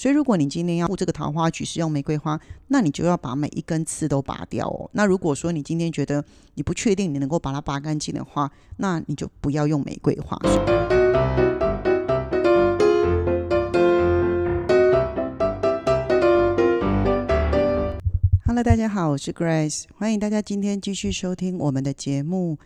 所以如果你今天要布这个桃花菊是用玫瑰花，那你就要把每一根刺都拔掉哦。那如果说你今天觉得你不确定你能够把它拔干净的话，那你就不要用玫瑰花。Hello，大家好，我是 Grace，欢迎大家今天继续收听我们的节目。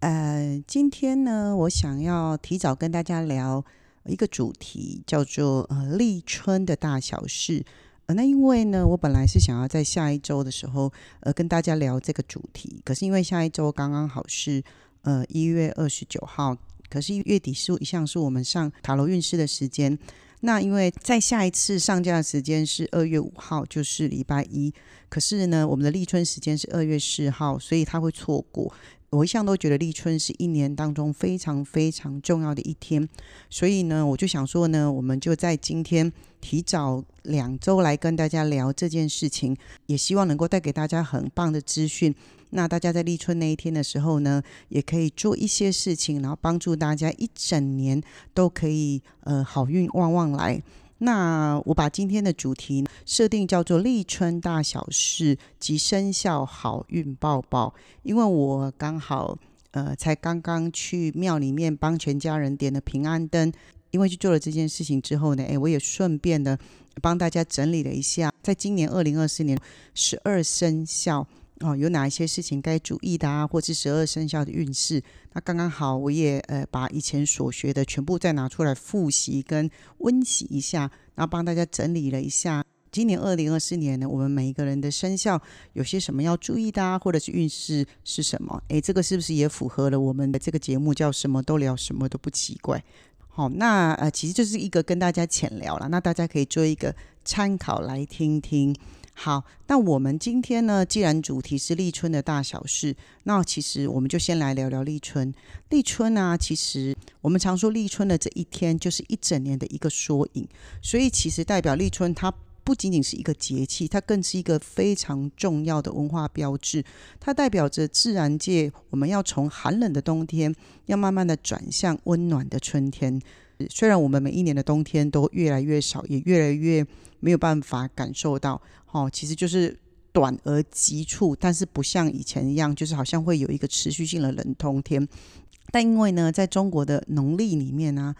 呃，今天呢，我想要提早跟大家聊。一个主题叫做呃立春的大小事，呃那因为呢，我本来是想要在下一周的时候呃跟大家聊这个主题，可是因为下一周刚刚好是呃一月二十九号，可是月底是一向是我们上塔罗运势的时间，那因为在下一次上架的时间是二月五号，就是礼拜一，可是呢我们的立春时间是二月四号，所以他会错过。我一向都觉得立春是一年当中非常非常重要的一天，所以呢，我就想说呢，我们就在今天提早两周来跟大家聊这件事情，也希望能够带给大家很棒的资讯。那大家在立春那一天的时候呢，也可以做一些事情，然后帮助大家一整年都可以呃好运旺旺来。那我把今天的主题设定叫做立春大小事及生肖好运抱抱，因为我刚好呃才刚刚去庙里面帮全家人点了平安灯，因为去做了这件事情之后呢，诶，我也顺便的帮大家整理了一下，在今年二零二四年十二生肖。哦，有哪一些事情该注意的啊？或是十二生肖的运势？那刚刚好，我也呃把以前所学的全部再拿出来复习跟温习一下，然后帮大家整理了一下。今年二零二四年呢，我们每一个人的生肖有些什么要注意的啊？或者是运势是什么？诶，这个是不是也符合了我们的这个节目叫什么都聊，什么都不奇怪？好，那呃其实就是一个跟大家浅聊了，那大家可以做一个参考来听听。好，那我们今天呢，既然主题是立春的大小事，那其实我们就先来聊聊立春。立春呢，其实我们常说立春的这一天就是一整年的一个缩影，所以其实代表立春它不仅仅是一个节气，它更是一个非常重要的文化标志。它代表着自然界，我们要从寒冷的冬天，要慢慢的转向温暖的春天。虽然我们每一年的冬天都越来越少，也越来越没有办法感受到，哦，其实就是短而急促，但是不像以前一样，就是好像会有一个持续性的冷通天。但因为呢，在中国的农历里面呢，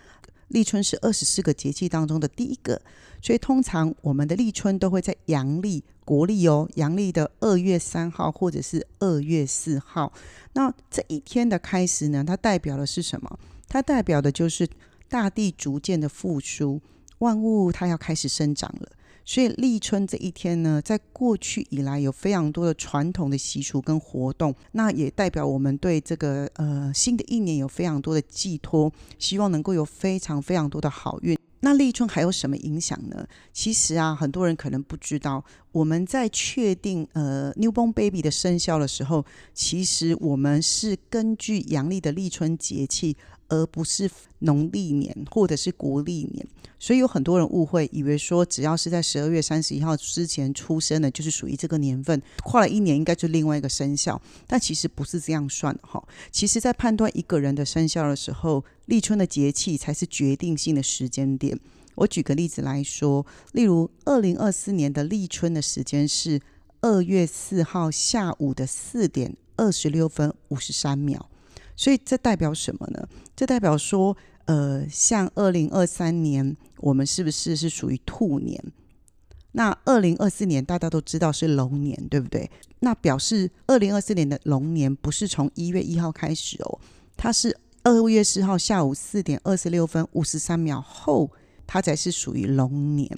立春是二十四个节气当中的第一个，所以通常我们的立春都会在阳历国历哦，阳历的二月三号或者是二月四号。那这一天的开始呢，它代表的是什么？它代表的就是。大地逐渐的复苏，万物它要开始生长了。所以立春这一天呢，在过去以来有非常多的传统的习俗跟活动，那也代表我们对这个呃新的一年有非常多的寄托，希望能够有非常非常多的好运。那立春还有什么影响呢？其实啊，很多人可能不知道，我们在确定呃 newborn baby 的生肖的时候，其实我们是根据阳历的立春节气。而不是农历年或者是国历年，所以有很多人误会，以为说只要是在十二月三十一号之前出生的，就是属于这个年份，跨了一年应该就另外一个生肖，但其实不是这样算的哈。其实，在判断一个人的生肖的时候，立春的节气才是决定性的时间点。我举个例子来说，例如二零二四年的立春的时间是二月四号下午的四点二十六分五十三秒。所以这代表什么呢？这代表说，呃，像二零二三年，我们是不是是属于兔年？那二零二四年大家都知道是龙年，对不对？那表示二零二四年的龙年不是从一月一号开始哦，它是二月四号下午四点二十六分五十三秒后。它才是属于龙年，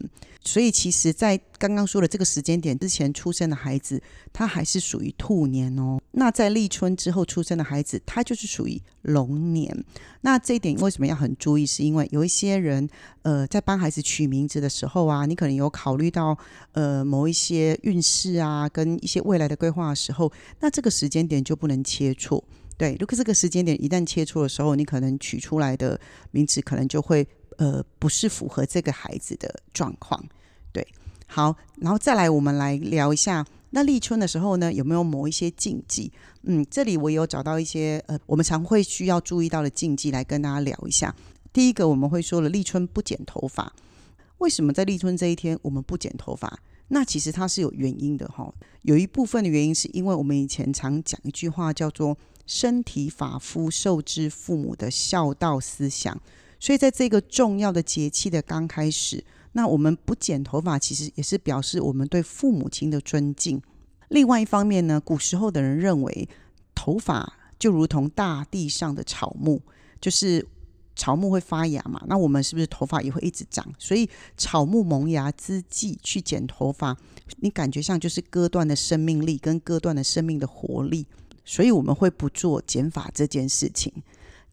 所以其实，在刚刚说的这个时间点之前出生的孩子，他还是属于兔年哦。那在立春之后出生的孩子，他就是属于龙年。那这一点为什么要很注意？是因为有一些人，呃，在帮孩子取名字的时候啊，你可能有考虑到呃某一些运势啊，跟一些未来的规划的时候，那这个时间点就不能切错。对，如果这个时间点一旦切错的时候，你可能取出来的名字可能就会。呃，不是符合这个孩子的状况，对，好，然后再来，我们来聊一下，那立春的时候呢，有没有某一些禁忌？嗯，这里我有找到一些呃，我们常会需要注意到的禁忌，来跟大家聊一下。第一个，我们会说了，立春不剪头发。为什么在立春这一天我们不剪头发？那其实它是有原因的哈。有一部分的原因是因为我们以前常讲一句话叫做“身体发肤受之父母”的孝道思想，所以在这个重要的节气的刚开始，那我们不剪头发，其实也是表示我们对父母亲的尊敬。另外一方面呢，古时候的人认为头发就如同大地上的草木，就是草木会发芽嘛，那我们是不是头发也会一直长？所以草木萌芽之际去剪头发，你感觉上就是割断的生命力跟割断的生命的活力，所以我们会不做剪发这件事情。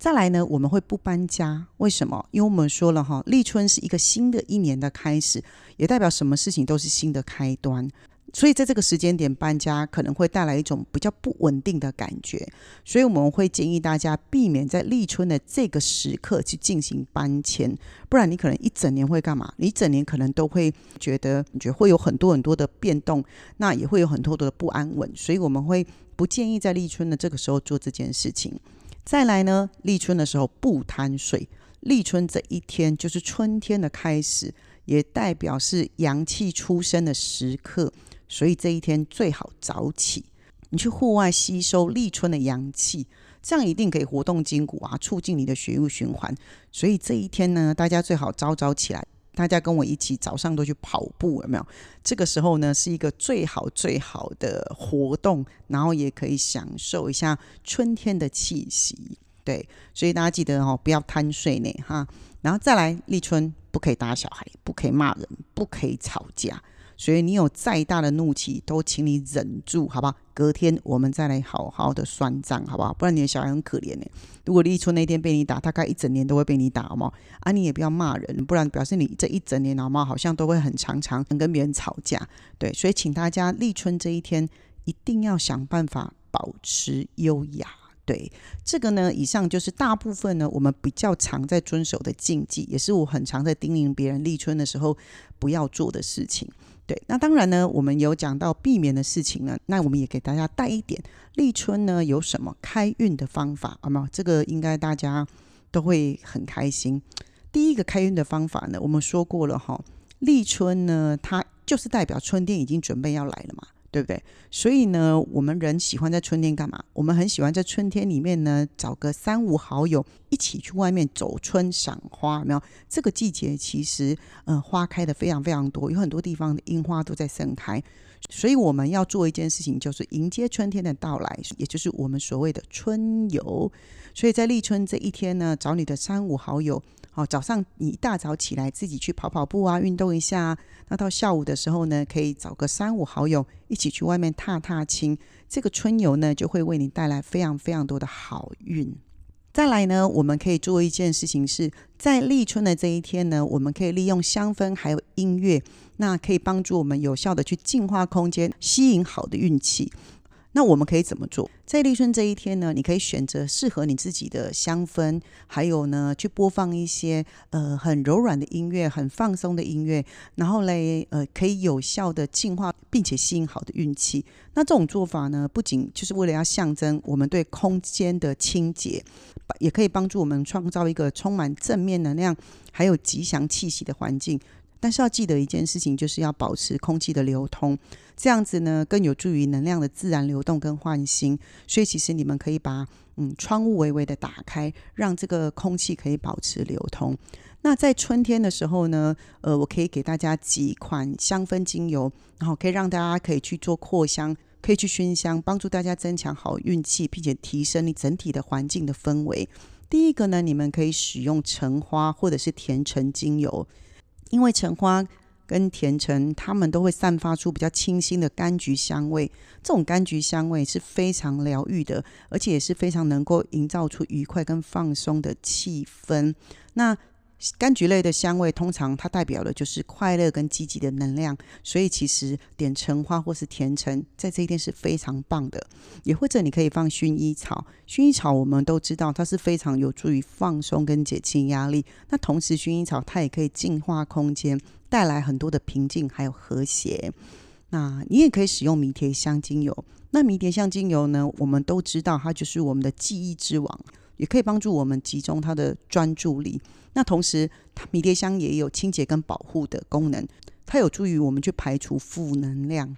再来呢，我们会不搬家，为什么？因为我们说了哈，立春是一个新的一年的开始，也代表什么事情都是新的开端。所以在这个时间点搬家，可能会带来一种比较不稳定的感觉，所以我们会建议大家避免在立春的这个时刻去进行搬迁，不然你可能一整年会干嘛？你一整年可能都会觉得你，觉得会有很多很多的变动，那也会有很多的不安稳，所以我们会不建议在立春的这个时候做这件事情。再来呢，立春的时候不贪睡，立春这一天就是春天的开始，也代表是阳气出生的时刻。所以这一天最好早起，你去户外吸收立春的阳气，这样一定可以活动筋骨啊，促进你的血液循环。所以这一天呢，大家最好早早起来，大家跟我一起早上都去跑步，有没有？这个时候呢，是一个最好最好的活动，然后也可以享受一下春天的气息。对，所以大家记得哦，不要贪睡呢，哈。然后再来，立春不可以打小孩，不可以骂人，不可以吵架。所以你有再大的怒气，都请你忍住，好不好？隔天我们再来好好的算账，好不好？不然你的小孩很可怜呢。如果立春那天被你打，大概一整年都会被你打，好吗？啊，你也不要骂人，不然表示你这一整年，好吗？好像都会很常常跟别人吵架。对，所以请大家立春这一天一定要想办法保持优雅。对，这个呢，以上就是大部分呢我们比较常在遵守的禁忌，也是我很常在叮咛别人立春的时候不要做的事情。对，那当然呢，我们有讲到避免的事情呢，那我们也给大家带一点立春呢有什么开运的方法，好吗？这个应该大家都会很开心。第一个开运的方法呢，我们说过了哈，立春呢，它就是代表春天已经准备要来了嘛。对不对？所以呢，我们人喜欢在春天干嘛？我们很喜欢在春天里面呢，找个三五好友一起去外面走春赏花。没有这个季节，其实嗯，花开的非常非常多，有很多地方的樱花都在盛开。所以我们要做一件事情，就是迎接春天的到来，也就是我们所谓的春游。所以在立春这一天呢，找你的三五好友。好，早上你一大早起来自己去跑跑步啊，运动一下。那到下午的时候呢，可以找个三五好友一起去外面踏踏青。这个春游呢，就会为你带来非常非常多的好运。再来呢，我们可以做一件事情，是在立春的这一天呢，我们可以利用香氛还有音乐，那可以帮助我们有效的去净化空间，吸引好的运气。那我们可以怎么做？在立春这一天呢，你可以选择适合你自己的香氛，还有呢，去播放一些呃很柔软的音乐，很放松的音乐，然后嘞呃可以有效的净化，并且吸引好的运气。那这种做法呢，不仅就是为了要象征我们对空间的清洁，也可以帮助我们创造一个充满正面能量还有吉祥气息的环境。但是要记得一件事情，就是要保持空气的流通，这样子呢更有助于能量的自然流动跟换新。所以其实你们可以把嗯窗户微微的打开，让这个空气可以保持流通。那在春天的时候呢，呃，我可以给大家几款香氛精油，然后可以让大家可以去做扩香，可以去熏香，帮助大家增强好运气，并且提升你整体的环境的氛围。第一个呢，你们可以使用橙花或者是甜橙精油。因为橙花跟甜橙，它们都会散发出比较清新的柑橘香味。这种柑橘香味是非常疗愈的，而且也是非常能够营造出愉快跟放松的气氛。那柑橘类的香味，通常它代表的就是快乐跟积极的能量，所以其实点橙花或是甜橙，在这一天是非常棒的。也或者你可以放薰衣草，薰衣草我们都知道它是非常有助于放松跟减轻压力。那同时，薰衣草它也可以净化空间，带来很多的平静还有和谐。那你也可以使用迷迭香精油。那迷迭香精油呢，我们都知道它就是我们的记忆之王。也可以帮助我们集中它的专注力。那同时，它迷迭香也有清洁跟保护的功能，它有助于我们去排除负能量，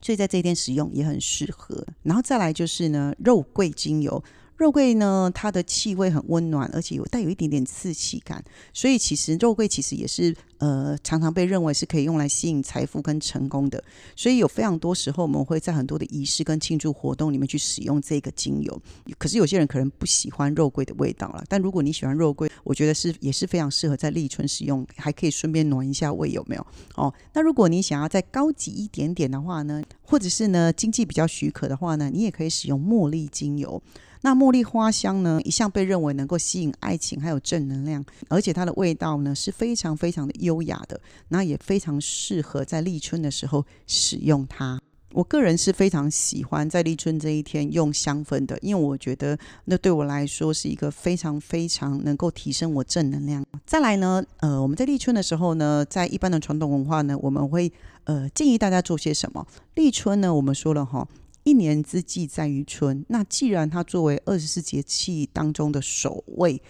所以在这一天使用也很适合。然后再来就是呢，肉桂精油。肉桂呢，它的气味很温暖，而且有带有一点点刺激感，所以其实肉桂其实也是呃常常被认为是可以用来吸引财富跟成功的。所以有非常多时候，我们会在很多的仪式跟庆祝活动里面去使用这个精油。可是有些人可能不喜欢肉桂的味道了，但如果你喜欢肉桂，我觉得是也是非常适合在立春使用，还可以顺便暖一下胃，有没有？哦，那如果你想要再高级一点点的话呢，或者是呢经济比较许可的话呢，你也可以使用茉莉精油。那茉莉花香呢，一向被认为能够吸引爱情，还有正能量，而且它的味道呢是非常非常的优雅的，那也非常适合在立春的时候使用它。我个人是非常喜欢在立春这一天用香氛的，因为我觉得那对我来说是一个非常非常能够提升我正能量。再来呢，呃，我们在立春的时候呢，在一般的传统文化呢，我们会呃建议大家做些什么？立春呢，我们说了哈。一年之计在于春，那既然它作为二十四节气当中的首位，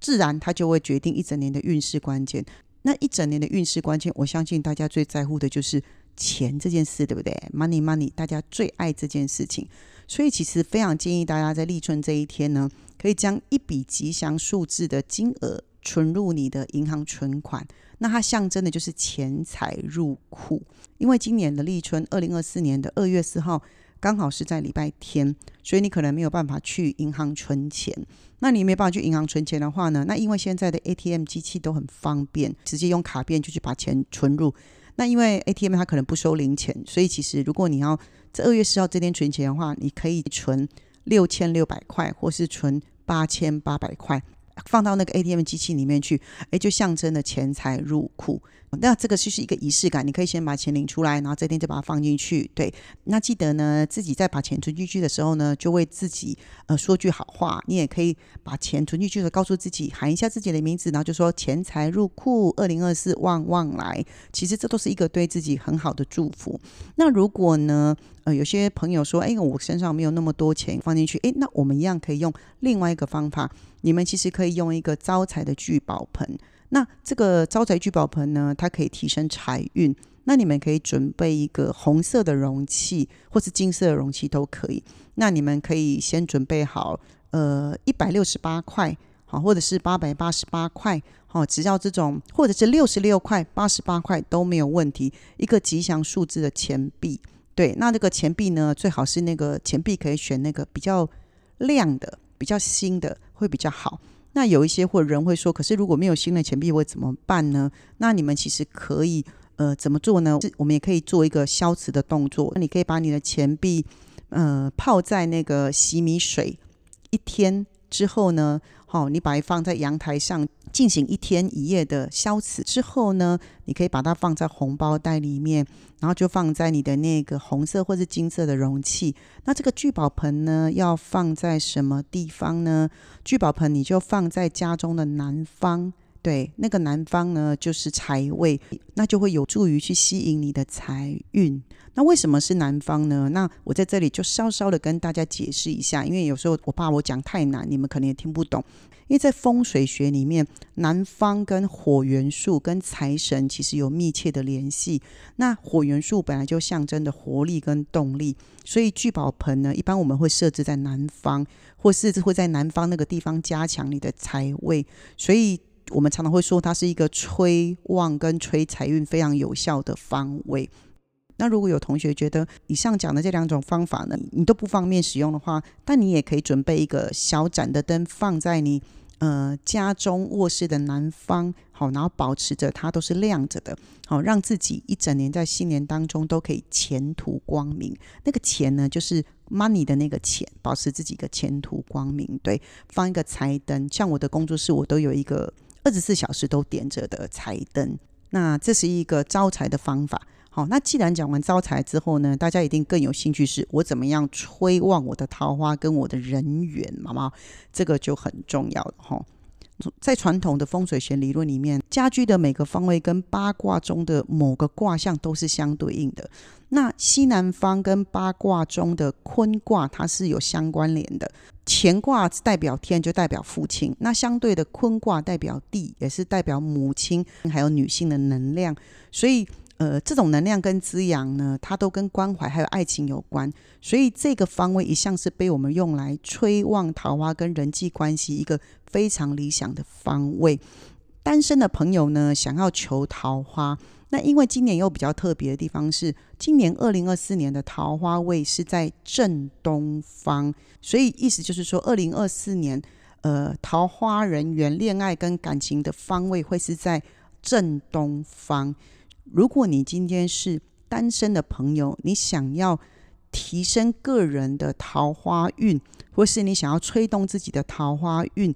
自然它就会决定一整年的运势关键。那一整年的运势关键，我相信大家最在乎的就是钱这件事，对不对？Money money，大家最爱这件事情。所以其实非常建议大家在立春这一天呢，可以将一笔吉祥数字的金额存入你的银行存款，那它象征的就是钱财入库。因为今年的立春，二零二四年的二月四号。刚好是在礼拜天，所以你可能没有办法去银行存钱。那你没办法去银行存钱的话呢？那因为现在的 ATM 机器都很方便，直接用卡片就去把钱存入。那因为 ATM 它可能不收零钱，所以其实如果你要在二月四号这天存钱的话，你可以存六千六百块，或是存八千八百块。放到那个 ATM 机器里面去，哎，就象征了钱财入库。那这个就是一个仪式感，你可以先把钱领出来，然后这天就把它放进去。对，那记得呢，自己在把钱存进去的时候呢，就为自己呃说句好话。你也可以把钱存进去的时候，告诉自己喊一下自己的名字，然后就说钱财入库，二零二四旺旺来。其实这都是一个对自己很好的祝福。那如果呢，呃，有些朋友说，哎，我身上没有那么多钱放进去，哎，那我们一样可以用另外一个方法。你们其实可以用一个招财的聚宝盆。那这个招财聚宝盆呢，它可以提升财运。那你们可以准备一个红色的容器，或是金色的容器都可以。那你们可以先准备好，呃，一百六十八块，好，或者是八百八十八块，好，只要这种，或者是六十六块、八十八块都没有问题。一个吉祥数字的钱币，对，那这个钱币呢，最好是那个钱币可以选那个比较亮的。比较新的会比较好。那有一些或人会说，可是如果没有新的钱币会怎么办呢？那你们其实可以呃怎么做呢？我们也可以做一个消磁的动作。那你可以把你的钱币呃泡在那个洗米水一天之后呢，好，你把它放在阳台上。进行一天一夜的消磁之后呢，你可以把它放在红包袋里面，然后就放在你的那个红色或是金色的容器。那这个聚宝盆呢，要放在什么地方呢？聚宝盆你就放在家中的南方，对，那个南方呢就是财位，那就会有助于去吸引你的财运。那为什么是南方呢？那我在这里就稍稍的跟大家解释一下，因为有时候我怕我讲太难，你们可能也听不懂。因为在风水学里面，南方跟火元素跟财神其实有密切的联系。那火元素本来就象征的活力跟动力，所以聚宝盆呢，一般我们会设置在南方，或是会在南方那个地方加强你的财位。所以我们常常会说，它是一个催旺跟催财运非常有效的方位。那如果有同学觉得以上讲的这两种方法呢，你都不方便使用的话，但你也可以准备一个小盏的灯放在你呃家中卧室的南方，好，然后保持着它都是亮着的，好，让自己一整年在新年当中都可以前途光明。那个钱呢，就是 money 的那个钱，保持自己的前途光明。对，放一个财灯，像我的工作室，我都有一个二十四小时都点着的彩灯。那这是一个招财的方法。好，那既然讲完招财之后呢，大家一定更有兴趣是我怎么样催旺我的桃花跟我的人缘，好吗？这个就很重要了哈。在传统的风水学理论里面，家居的每个方位跟八卦中的某个卦象都是相对应的。那西南方跟八卦中的坤卦，它是有相关联的。乾卦代表天，就代表父亲；那相对的坤卦代表地，也是代表母亲，还有女性的能量。所以，呃，这种能量跟滋养呢，它都跟关怀还有爱情有关。所以，这个方位一向是被我们用来催旺桃花跟人际关系一个非常理想的方位。单身的朋友呢，想要求桃花。那因为今年又比较特别的地方是，今年二零二四年的桃花位是在正东方，所以意思就是说，二零二四年，呃，桃花人缘、恋爱跟感情的方位会是在正东方。如果你今天是单身的朋友，你想要提升个人的桃花运，或是你想要吹动自己的桃花运。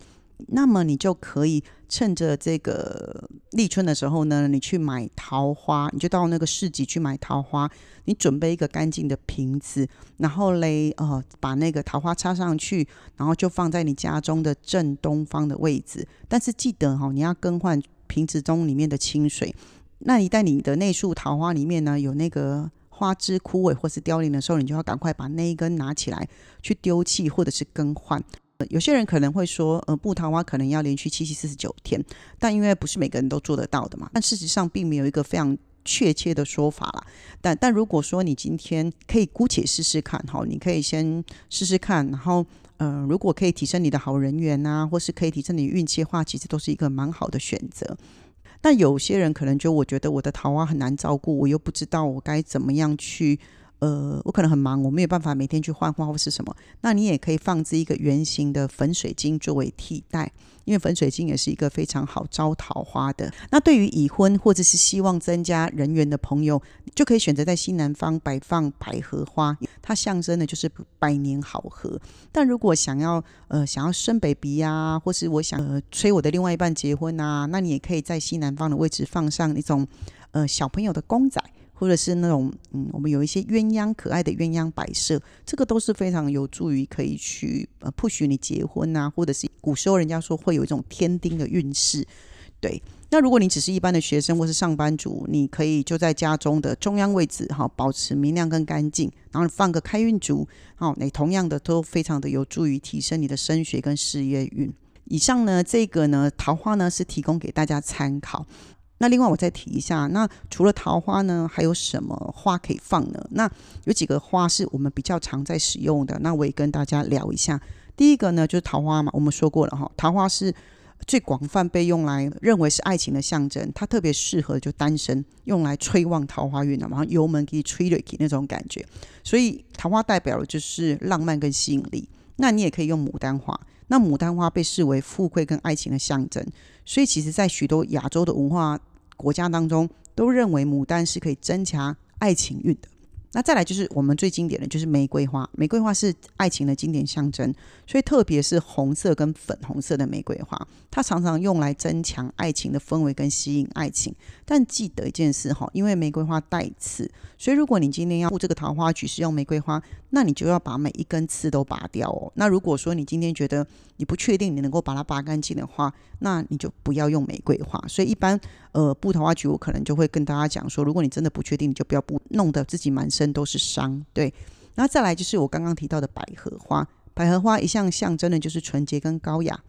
那么你就可以趁着这个立春的时候呢，你去买桃花，你就到那个市集去买桃花。你准备一个干净的瓶子，然后嘞，呃，把那个桃花插上去，然后就放在你家中的正东方的位置。但是记得哈，你要更换瓶子中里面的清水。那一旦你的那束桃花里面呢有那个花枝枯萎或是凋零的时候，你就要赶快把那一根拿起来去丢弃或者是更换。有些人可能会说，呃，布桃花可能要连续七七四十九天，但因为不是每个人都做得到的嘛，但事实上并没有一个非常确切的说法啦。但但如果说你今天可以姑且试试看，哈，你可以先试试看，然后，呃，如果可以提升你的好人缘啊，或是可以提升你运气的话，其实都是一个蛮好的选择。但有些人可能就我觉得我的桃花很难照顾，我又不知道我该怎么样去。呃，我可能很忙，我没有办法每天去换花或是什么。那你也可以放置一个圆形的粉水晶作为替代，因为粉水晶也是一个非常好招桃花的。那对于已婚或者是希望增加人缘的朋友，就可以选择在西南方摆放百合花，它象征的就是百年好合。但如果想要呃想要生 baby 呀，或是我想呃催我的另外一半结婚啊，那你也可以在西南方的位置放上那种呃小朋友的公仔。或者是那种嗯，我们有一些鸳鸯可爱的鸳鸯摆设，这个都是非常有助于可以去呃不许你结婚啊，或者是古时候人家说会有一种天丁的运势。对，那如果你只是一般的学生或是上班族，你可以就在家中的中央位置哈，保持明亮跟干净，然后放个开运烛，好，那同样的都非常的有助于提升你的升学跟事业运。以上呢，这个呢桃花呢是提供给大家参考。那另外我再提一下，那除了桃花呢，还有什么花可以放呢？那有几个花是我们比较常在使用的，那我也跟大家聊一下。第一个呢就是桃花嘛，我们说过了哈，桃花是最广泛被用来认为是爱情的象征，它特别适合就单身用来吹旺桃花运的嘛，油门可以吹了那种感觉。所以桃花代表的就是浪漫跟吸引力。那你也可以用牡丹花。那牡丹花被视为富贵跟爱情的象征，所以其实在许多亚洲的文化。国家当中都认为牡丹是可以增强爱情运的。那再来就是我们最经典的就是玫瑰花，玫瑰花是爱情的经典象征，所以特别是红色跟粉红色的玫瑰花，它常常用来增强爱情的氛围跟吸引爱情。但记得一件事哈，因为玫瑰花带刺，所以如果你今天要布这个桃花局是用玫瑰花，那你就要把每一根刺都拔掉哦。那如果说你今天觉得你不确定你能够把它拔干净的话，那你就不要用玫瑰花。所以一般呃布桃花局，我可能就会跟大家讲说，如果你真的不确定，你就不要布，弄得自己满身都是伤。对，然后再来就是我刚刚提到的百合花，百合花一向象征的就是纯洁跟高雅。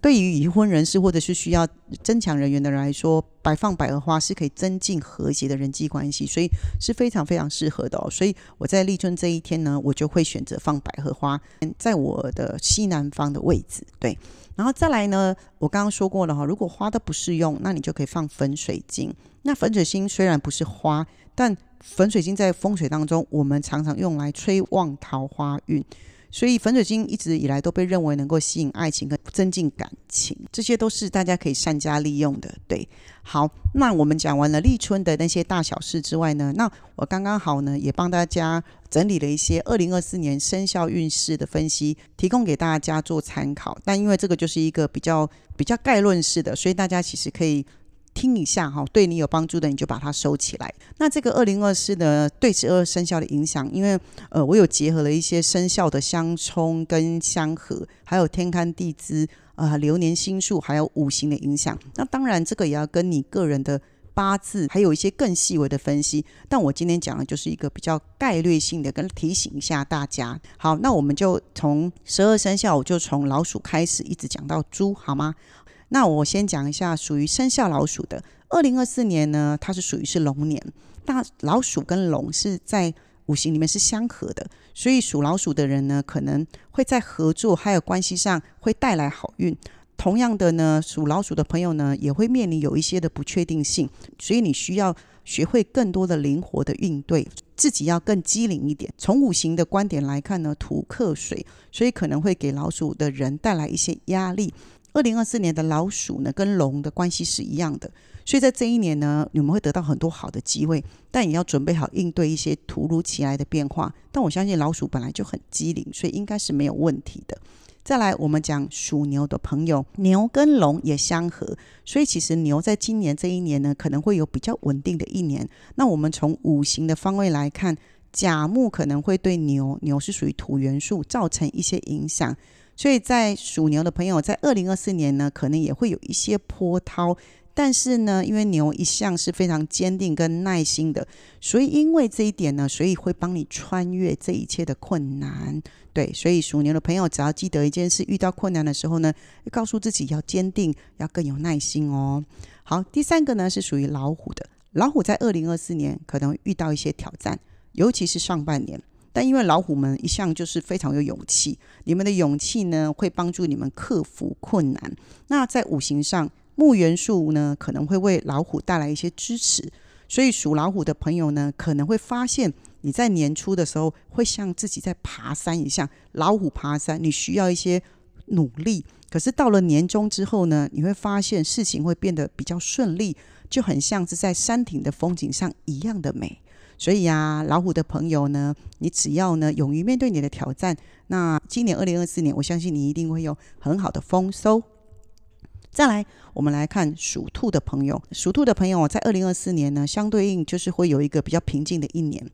对于已婚人士或者是需要增强人缘的人来说，摆放百合花是可以增进和谐的人际关系，所以是非常非常适合的哦。所以我在立春这一天呢，我就会选择放百合花在我的西南方的位置。对，然后再来呢，我刚刚说过了哈，如果花都不适用，那你就可以放粉水晶。那粉水晶虽然不是花，但粉水晶在风水当中，我们常常用来催旺桃花运。所以粉水晶一直以来都被认为能够吸引爱情跟增进感情，这些都是大家可以善加利用的。对，好，那我们讲完了立春的那些大小事之外呢，那我刚刚好呢也帮大家整理了一些二零二四年生肖运势的分析，提供给大家做参考。但因为这个就是一个比较比较概论式的，所以大家其实可以听一下哈，对你有帮助的你就把它收起来。那这个二零二四的对十二生肖的影响，因为呃我有结合了一些生肖的相冲跟相合，还有天干地支啊流年星数，还有五行的影响。那当然这个也要跟你个人的八字，还有一些更细微的分析。但我今天讲的就是一个比较概略性的，跟提醒一下大家。好，那我们就从十二生肖，我就从老鼠开始，一直讲到猪，好吗？那我先讲一下属于生肖老鼠的，二零二四年呢，它是属于是龙年。那老鼠跟龙是在五行里面是相合的，所以属老鼠的人呢，可能会在合作还有关系上会带来好运。同样的呢，属老鼠的朋友呢，也会面临有一些的不确定性，所以你需要学会更多的灵活的应对，自己要更机灵一点。从五行的观点来看呢，土克水，所以可能会给老鼠的人带来一些压力。二零二四年的老鼠呢，跟龙的关系是一样的，所以在这一年呢，你们会得到很多好的机会，但也要准备好应对一些突如其来的变化。但我相信老鼠本来就很机灵，所以应该是没有问题的。再来，我们讲属牛的朋友，牛跟龙也相合，所以其实牛在今年这一年呢，可能会有比较稳定的一年。那我们从五行的方位来看，甲木可能会对牛，牛是属于土元素，造成一些影响。所以在属牛的朋友，在二零二四年呢，可能也会有一些波涛，但是呢，因为牛一向是非常坚定跟耐心的，所以因为这一点呢，所以会帮你穿越这一切的困难。对，所以属牛的朋友，只要记得一件事：遇到困难的时候呢，告诉自己要坚定，要更有耐心哦。好，第三个呢是属于老虎的，老虎在二零二四年可能遇到一些挑战，尤其是上半年。但因为老虎们一向就是非常有勇气，你们的勇气呢会帮助你们克服困难。那在五行上，木元素呢可能会为老虎带来一些支持，所以属老虎的朋友呢可能会发现你在年初的时候会像自己在爬山一样，老虎爬山，你需要一些努力。可是到了年终之后呢，你会发现事情会变得比较顺利，就很像是在山顶的风景上一样的美。所以呀，老虎的朋友呢，你只要呢勇于面对你的挑战，那今年二零二四年，我相信你一定会有很好的丰收。再来，我们来看属兔的朋友，属兔的朋友在二零二四年呢，相对应就是会有一个比较平静的一年。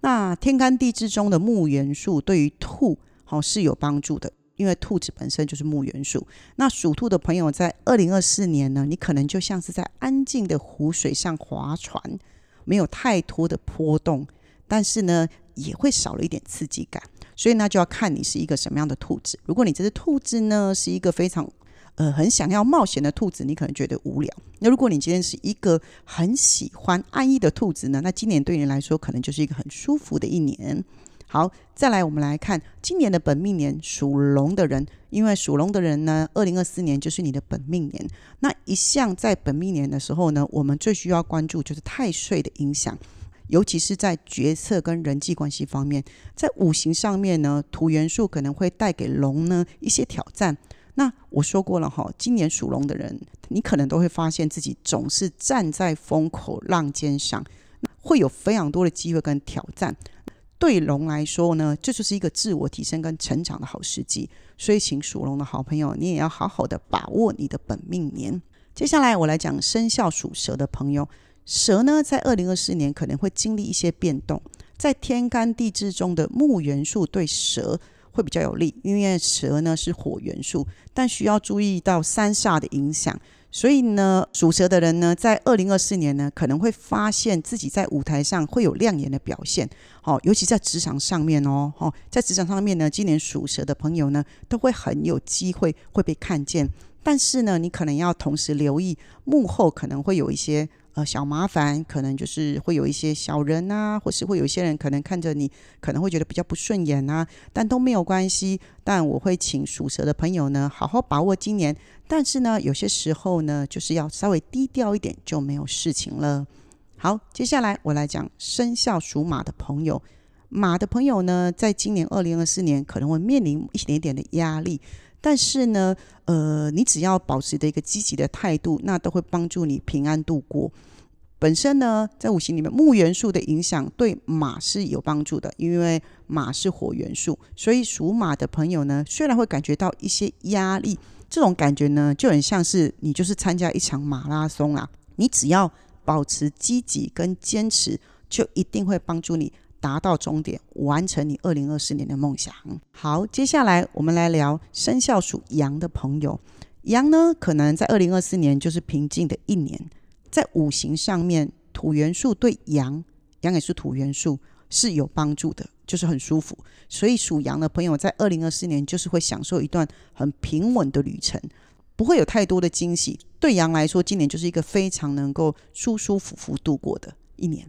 那天干地支中的木元素对于兔好是有帮助的，因为兔子本身就是木元素。那属兔的朋友在二零二四年呢，你可能就像是在安静的湖水上划船。没有太多的波动，但是呢，也会少了一点刺激感。所以呢，就要看你是一个什么样的兔子。如果你这只兔子呢，是一个非常呃很想要冒险的兔子，你可能觉得无聊。那如果你今天是一个很喜欢安逸的兔子呢，那今年对你来说可能就是一个很舒服的一年。好，再来我们来看今年的本命年属龙的人，因为属龙的人呢，二零二四年就是你的本命年。那一向在本命年的时候呢，我们最需要关注就是太岁的影响，尤其是在决策跟人际关系方面。在五行上面呢，土元素可能会带给龙呢一些挑战。那我说过了哈，今年属龙的人，你可能都会发现自己总是站在风口浪尖上，会有非常多的机会跟挑战。对龙来说呢，这就是一个自我提升跟成长的好时机，所以请属龙的好朋友，你也要好好的把握你的本命年。接下来我来讲生肖属蛇的朋友，蛇呢在二零二四年可能会经历一些变动，在天干地支中的木元素对蛇会比较有利，因为蛇呢是火元素，但需要注意到三煞的影响。所以呢，属蛇的人呢，在二零二四年呢，可能会发现自己在舞台上会有亮眼的表现，好，尤其在职场上面哦，哦，在职场上面呢，今年属蛇的朋友呢，都会很有机会会被看见，但是呢，你可能要同时留意幕后可能会有一些。呃，小麻烦可能就是会有一些小人啊，或是会有一些人可能看着你，可能会觉得比较不顺眼啊，但都没有关系。但我会请属蛇的朋友呢，好好把握今年。但是呢，有些时候呢，就是要稍微低调一点，就没有事情了。好，接下来我来讲生肖属马的朋友。马的朋友呢，在今年二零二四年可能会面临一点点的压力。但是呢，呃，你只要保持的一个积极的态度，那都会帮助你平安度过。本身呢，在五行里面，木元素的影响对马是有帮助的，因为马是火元素，所以属马的朋友呢，虽然会感觉到一些压力，这种感觉呢，就很像是你就是参加一场马拉松啊。你只要保持积极跟坚持，就一定会帮助你达到终点，完成你二零二四年的梦想。好，接下来我们来聊生肖属羊的朋友。羊呢，可能在二零二四年就是平静的一年，在五行上面，土元素对羊，羊也是土元素，是有帮助的，就是很舒服。所以属羊的朋友在二零二四年就是会享受一段很平稳的旅程，不会有太多的惊喜。对羊来说，今年就是一个非常能够舒舒服服度过的一年。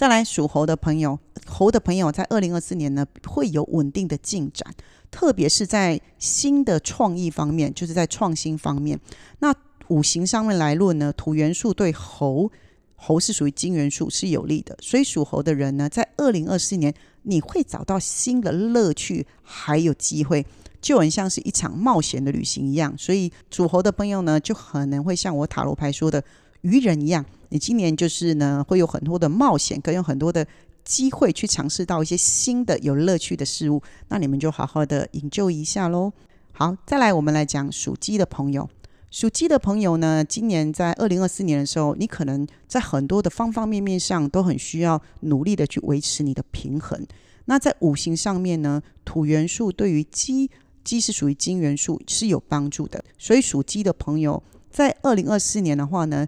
再来属猴的朋友，猴的朋友在二零二四年呢，会有稳定的进展。特别是在新的创意方面，就是在创新方面。那五行上面来论呢，土元素对猴，猴是属于金元素，是有利的。所以属猴的人呢，在二零二四年，你会找到新的乐趣，还有机会，就很像是一场冒险的旅行一样。所以属猴的朋友呢，就可能会像我塔罗牌说的愚人一样，你今年就是呢，会有很多的冒险，跟有很多的。机会去尝试到一些新的有乐趣的事物，那你们就好好的研究一下喽。好，再来我们来讲属鸡的朋友。属鸡的朋友呢，今年在二零二四年的时候，你可能在很多的方方面面上都很需要努力的去维持你的平衡。那在五行上面呢，土元素对于鸡，鸡是属于金元素，是有帮助的。所以属鸡的朋友在二零二四年的话呢。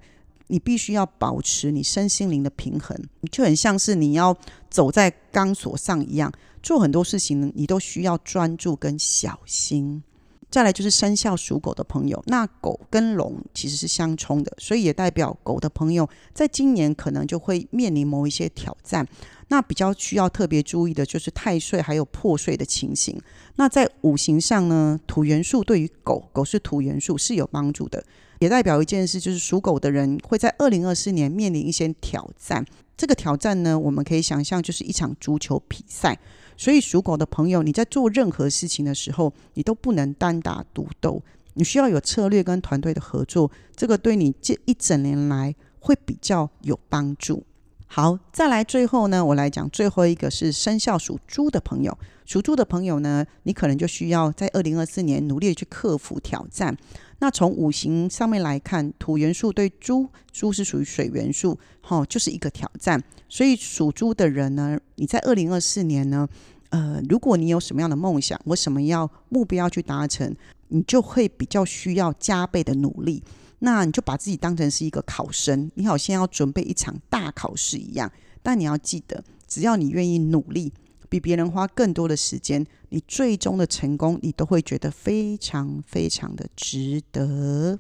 你必须要保持你身心灵的平衡，你就很像是你要走在钢索上一样，做很多事情你都需要专注跟小心。再来就是生肖属狗的朋友，那狗跟龙其实是相冲的，所以也代表狗的朋友在今年可能就会面临某一些挑战。那比较需要特别注意的就是太岁还有破碎的情形。那在五行上呢，土元素对于狗狗是土元素是有帮助的。也代表一件事，就是属狗的人会在二零二四年面临一些挑战。这个挑战呢，我们可以想象就是一场足球比赛。所以属狗的朋友，你在做任何事情的时候，你都不能单打独斗，你需要有策略跟团队的合作。这个对你这一整年来会比较有帮助。好，再来最后呢，我来讲最后一个是生肖属猪的朋友。属猪的朋友呢，你可能就需要在二零二四年努力去克服挑战。那从五行上面来看，土元素对猪，猪是属于水元素，哈，就是一个挑战。所以属猪的人呢，你在二零二四年呢，呃，如果你有什么样的梦想我什么要目标去达成，你就会比较需要加倍的努力。那你就把自己当成是一个考生，你好像要准备一场大考试一样。但你要记得，只要你愿意努力。比别人花更多的时间，你最终的成功，你都会觉得非常非常的值得。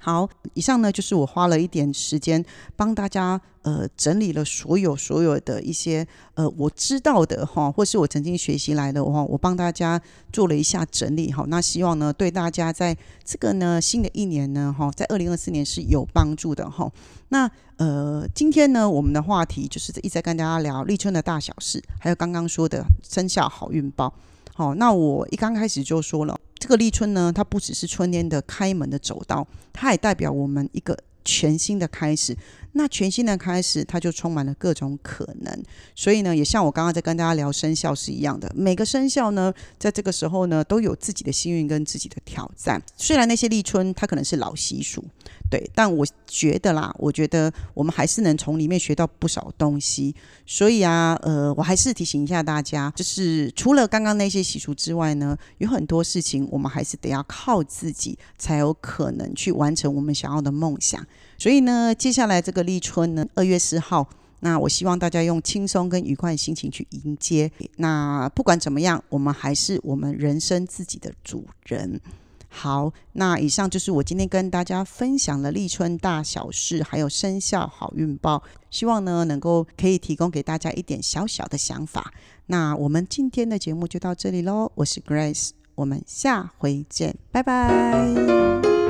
好，以上呢就是我花了一点时间帮大家呃整理了所有所有的一些呃我知道的哈，或是我曾经学习来的话，我帮大家做了一下整理哈。那希望呢对大家在这个呢新的一年呢哈，在二零二四年是有帮助的哈。那呃，今天呢，我们的话题就是一直在跟大家聊立春的大小事，还有刚刚说的生肖好运报。好，那我一刚开始就说了，这个立春呢，它不只是春天的开门的走道，它也代表我们一个全新的开始。那全新的开始，它就充满了各种可能。所以呢，也像我刚刚在跟大家聊生肖是一样的，每个生肖呢，在这个时候呢，都有自己的幸运跟自己的挑战。虽然那些立春，它可能是老习俗。对，但我觉得啦，我觉得我们还是能从里面学到不少东西。所以啊，呃，我还是提醒一下大家，就是除了刚刚那些习俗之外呢，有很多事情我们还是得要靠自己，才有可能去完成我们想要的梦想。所以呢，接下来这个立春呢，二月四号，那我希望大家用轻松跟愉快的心情去迎接。那不管怎么样，我们还是我们人生自己的主人。好，那以上就是我今天跟大家分享的立春大小事，还有生肖好运报，希望呢能够可以提供给大家一点小小的想法。那我们今天的节目就到这里喽，我是 Grace，我们下回见，拜拜。